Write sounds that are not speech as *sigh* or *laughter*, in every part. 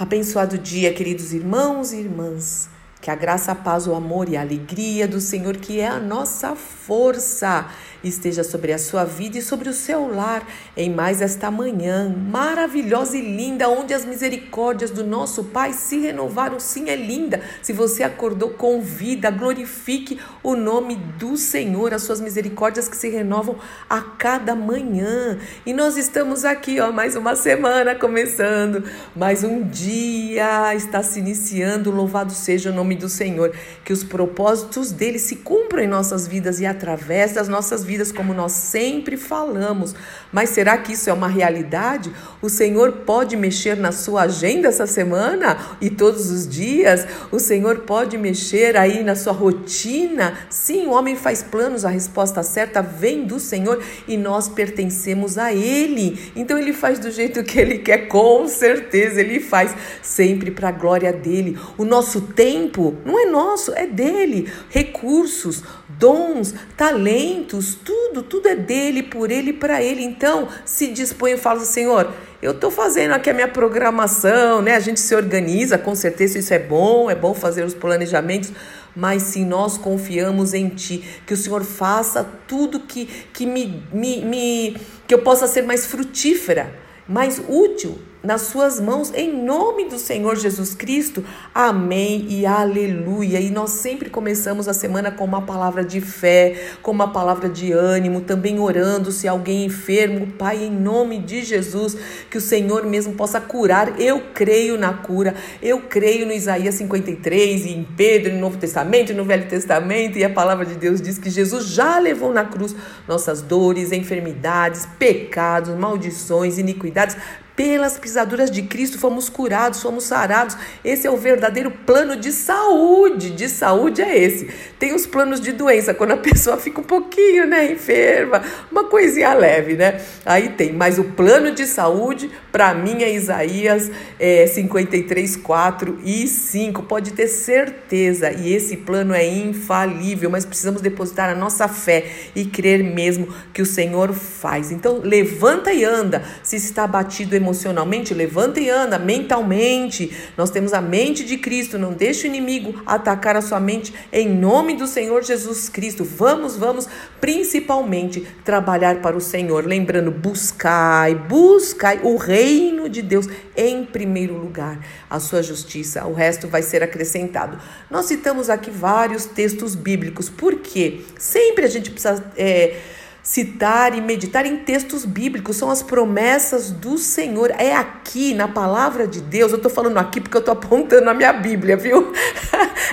Abençoado dia, queridos irmãos e irmãs. Que a graça, a paz, o amor e a alegria do Senhor, que é a nossa força, esteja sobre a sua vida e sobre o seu lar em mais esta manhã maravilhosa e linda, onde as misericórdias do nosso Pai se renovaram. Sim, é linda. Se você acordou com vida, glorifique o nome do Senhor, as suas misericórdias que se renovam a cada manhã. E nós estamos aqui, ó, mais uma semana começando, mais um dia está se iniciando. Louvado seja o nome do Senhor, que os propósitos dele se cumpram em nossas vidas e através das nossas vidas, como nós sempre falamos. Mas será que isso é uma realidade? O Senhor pode mexer na sua agenda essa semana e todos os dias? O Senhor pode mexer aí na sua rotina? Sim, o homem faz planos, a resposta certa vem do Senhor e nós pertencemos a Ele. Então ele faz do jeito que ele quer, com certeza, ele faz sempre para a glória dele. O nosso tempo não é nosso, é dele. Recursos, dons, talentos, tudo, tudo é dele, por ele para ele. Então, se dispõe e fala, Senhor, eu estou fazendo aqui a minha programação, né? A gente se organiza, com certeza isso é bom, é bom fazer os planejamentos, mas se nós confiamos em Ti, que o Senhor faça tudo que, que, me, me, me, que eu possa ser mais frutífera, mais útil nas suas mãos, em nome do Senhor Jesus Cristo. Amém e aleluia. E nós sempre começamos a semana com uma palavra de fé, com uma palavra de ânimo, também orando se alguém enfermo, Pai, em nome de Jesus, que o Senhor mesmo possa curar. Eu creio na cura, eu creio no Isaías 53 e em Pedro, no Novo Testamento, no Velho Testamento, e a palavra de Deus diz que Jesus já levou na cruz nossas dores, enfermidades, pecados, maldições, iniquidades pelas pisaduras de Cristo fomos curados, fomos sarados. Esse é o verdadeiro plano de saúde. De saúde é esse. Tem os planos de doença, quando a *laughs* pessoa fica um pouquinho, né, enferma, uma coisinha leve, né? Aí tem. Mas o plano de saúde, para mim, é Isaías é, 53, 4 e 5. Pode ter certeza. E esse plano é infalível, mas precisamos depositar a nossa fé e crer mesmo que o Senhor faz. Então, levanta e anda. Se está abatido emocionalmente, levanta e anda mentalmente. Nós temos a mente de Cristo, não deixe o inimigo atacar a sua mente em nome do Senhor Jesus Cristo. Vamos, vamos principalmente trabalhar para o Senhor, lembrando, buscai, buscai o reino de Deus em primeiro lugar, a sua justiça, o resto vai ser acrescentado. Nós citamos aqui vários textos bíblicos, porque sempre a gente precisa é, citar e meditar em textos bíblicos, são as promessas do Senhor. É aqui na palavra de Deus. Eu estou falando aqui porque eu estou apontando a minha Bíblia, viu? *laughs*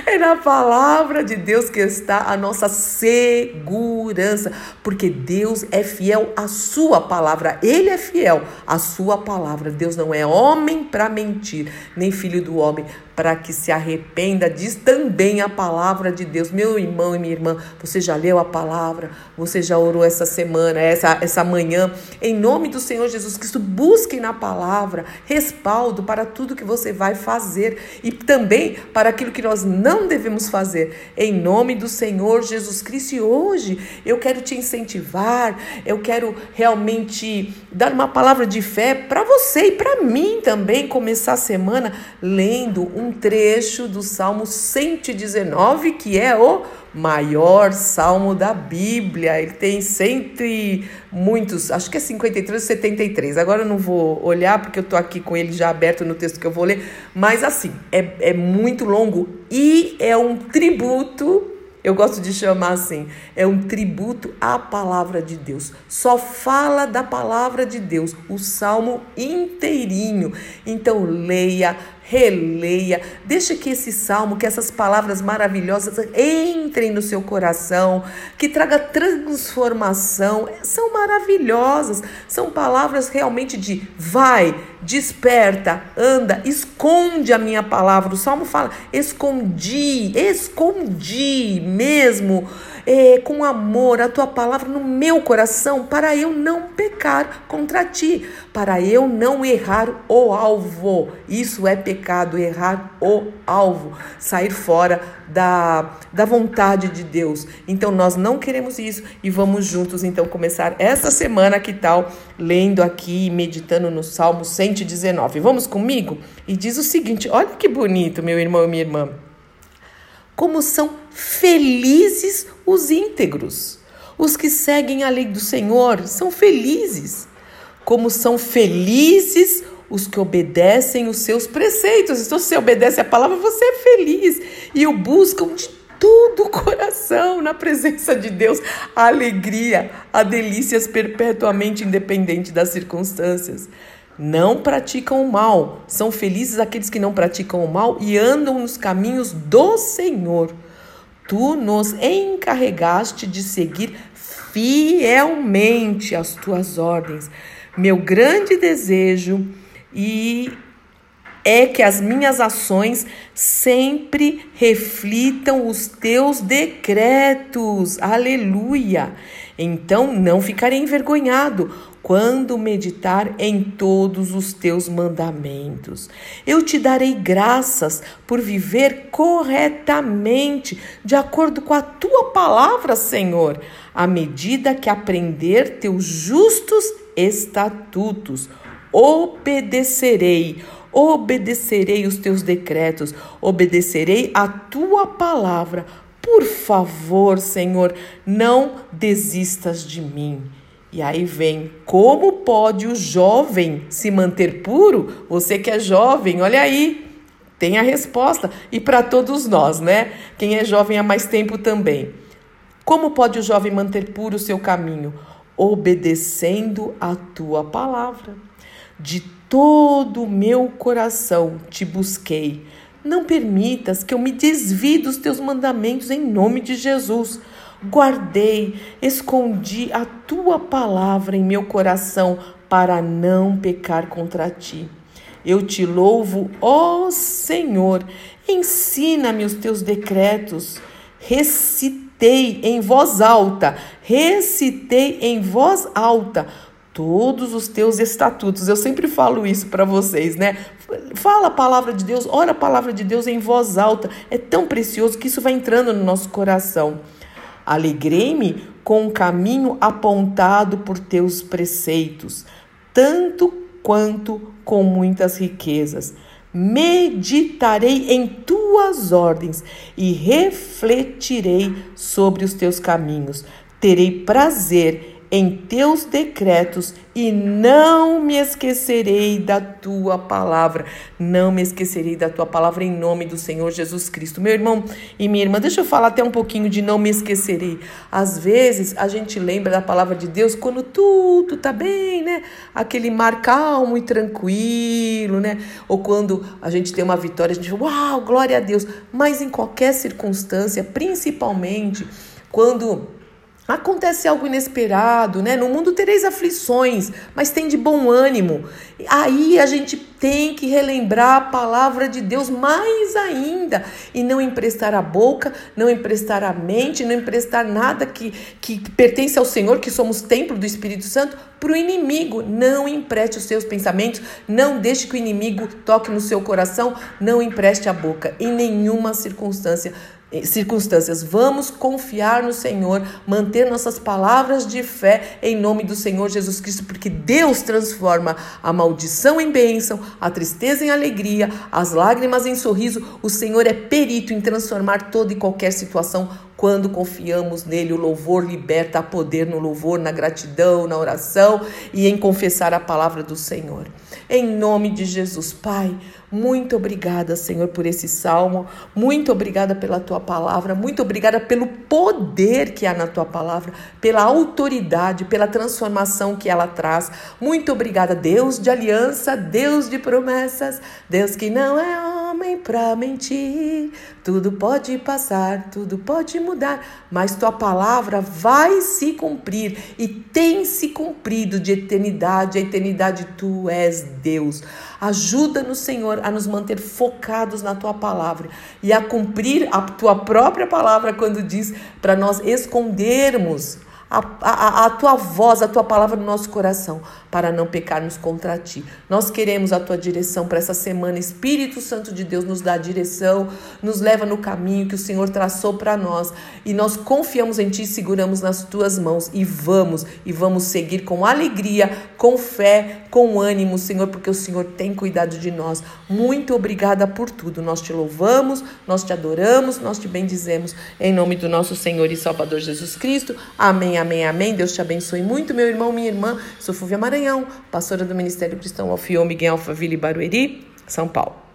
É na palavra de Deus que está a nossa segurança, porque Deus é fiel à sua palavra. Ele é fiel à sua palavra. Deus não é homem para mentir, nem filho do homem para que se arrependa, diz também a palavra de Deus. Meu irmão e minha irmã, você já leu a palavra? Você já orou essa semana, essa, essa manhã? Em nome do Senhor Jesus Cristo, busque na palavra respaldo para tudo que você vai fazer e também para aquilo que nós não devemos fazer. Em nome do Senhor Jesus Cristo. E hoje eu quero te incentivar, eu quero realmente dar uma palavra de fé para você e para mim também começar a semana lendo um um trecho do Salmo 119, que é o maior salmo da Bíblia. Ele tem cento e muitos, acho que é 53 ou 73. Agora eu não vou olhar porque eu estou aqui com ele já aberto no texto que eu vou ler, mas assim, é, é muito longo e é um tributo eu gosto de chamar assim, é um tributo à palavra de Deus. Só fala da palavra de Deus, o salmo inteirinho. Então leia, releia, deixa que esse salmo, que essas palavras maravilhosas entrem no seu coração, que traga transformação. São maravilhosas, são palavras realmente de vai, desperta, anda, esconde a minha palavra. O salmo fala: escondi, escondi mesmo é, com amor a tua palavra no meu coração, para eu não pecar contra ti, para eu não errar o alvo. Isso é pecado, errar o alvo, sair fora da, da vontade de Deus. Então nós não queremos isso e vamos juntos então começar essa semana que tal lendo aqui meditando no Salmo 119. Vamos comigo? E diz o seguinte: olha que bonito, meu irmão e minha irmã. Como são felizes os íntegros. Os que seguem a lei do Senhor são felizes. Como são felizes os que obedecem os seus preceitos. Então, se você obedece a palavra, você é feliz. E o buscam de todo o coração na presença de Deus, a alegria, a delícias perpetuamente independente das circunstâncias. Não praticam o mal, são felizes aqueles que não praticam o mal e andam nos caminhos do Senhor. Tu nos encarregaste de seguir fielmente as tuas ordens. Meu grande desejo e é que as minhas ações sempre reflitam os teus decretos. Aleluia! Então não ficarei envergonhado quando meditar em todos os teus mandamentos. Eu te darei graças por viver corretamente, de acordo com a tua palavra, Senhor, à medida que aprender teus justos estatutos. Obedecerei obedecerei os teus decretos, obedecerei a tua palavra. Por favor, Senhor, não desistas de mim. E aí vem, como pode o jovem se manter puro? Você que é jovem, olha aí, tem a resposta. E para todos nós, né? Quem é jovem há mais tempo também. Como pode o jovem manter puro o seu caminho? Obedecendo a tua palavra. De todo o meu coração te busquei. Não permitas que eu me desvie dos teus mandamentos em nome de Jesus. Guardei, escondi a tua palavra em meu coração para não pecar contra ti. Eu te louvo, ó Senhor, ensina-me os teus decretos. Recitei em voz alta, recitei em voz alta todos os teus estatutos. Eu sempre falo isso para vocês, né? Fala a palavra de Deus, ora a palavra de Deus em voz alta. É tão precioso que isso vai entrando no nosso coração. Alegrei-me com o caminho apontado por teus preceitos, tanto quanto com muitas riquezas. Meditarei em tuas ordens e refletirei sobre os teus caminhos. Terei prazer em teus decretos e não me esquecerei da tua palavra. Não me esquecerei da tua palavra em nome do Senhor Jesus Cristo. Meu irmão e minha irmã, deixa eu falar até um pouquinho de não me esquecerei. Às vezes a gente lembra da palavra de Deus quando tudo tá bem, né? Aquele mar calmo e tranquilo, né? Ou quando a gente tem uma vitória, a gente fala, uau, glória a Deus. Mas em qualquer circunstância, principalmente quando Acontece algo inesperado, né? No mundo tereis aflições, mas tem de bom ânimo. Aí a gente tem que relembrar a palavra de Deus mais ainda e não emprestar a boca, não emprestar a mente, não emprestar nada que, que, que pertence ao Senhor, que somos templo do Espírito Santo, para o inimigo. Não empreste os seus pensamentos, não deixe que o inimigo toque no seu coração, não empreste a boca em nenhuma circunstância circunstâncias. Vamos confiar no Senhor, manter nossas palavras de fé em nome do Senhor Jesus Cristo, porque Deus transforma a maldição em bênção, a tristeza em alegria, as lágrimas em sorriso. O Senhor é perito em transformar toda e qualquer situação quando confiamos nele. O louvor liberta, a poder no louvor, na gratidão, na oração e em confessar a palavra do Senhor. Em nome de Jesus, Pai, muito obrigada, Senhor, por esse salmo. Muito obrigada pela tua palavra. Muito obrigada pelo poder que há na tua palavra, pela autoridade, pela transformação que ela traz. Muito obrigada, Deus de aliança, Deus de promessas, Deus que não é homem para mentir. Tudo pode passar, tudo pode mudar, mas tua palavra vai se cumprir e tem se cumprido de eternidade a eternidade. Tu és Deus. Ajuda-nos, Senhor, a nos manter focados na tua palavra e a cumprir a tua própria palavra quando diz para nós escondermos a, a, a, tua voz, a tua palavra no nosso coração, para não pecarmos contra ti. Nós queremos a tua direção para essa semana. Espírito Santo de Deus nos dá a direção, nos leva no caminho que o Senhor traçou para nós. E nós confiamos em ti, seguramos nas tuas mãos e vamos, e vamos seguir com alegria, com fé, com ânimo, Senhor, porque o Senhor tem cuidado de nós. Muito obrigada por tudo. Nós te louvamos, nós te adoramos, nós te bendizemos. Em nome do nosso Senhor e Salvador Jesus Cristo. Amém amém, amém. Deus te abençoe muito, meu irmão, minha irmã. Sou Fúvia Maranhão, pastora do Ministério Cristão Alfio Miguel Alphaville Barueri, São Paulo.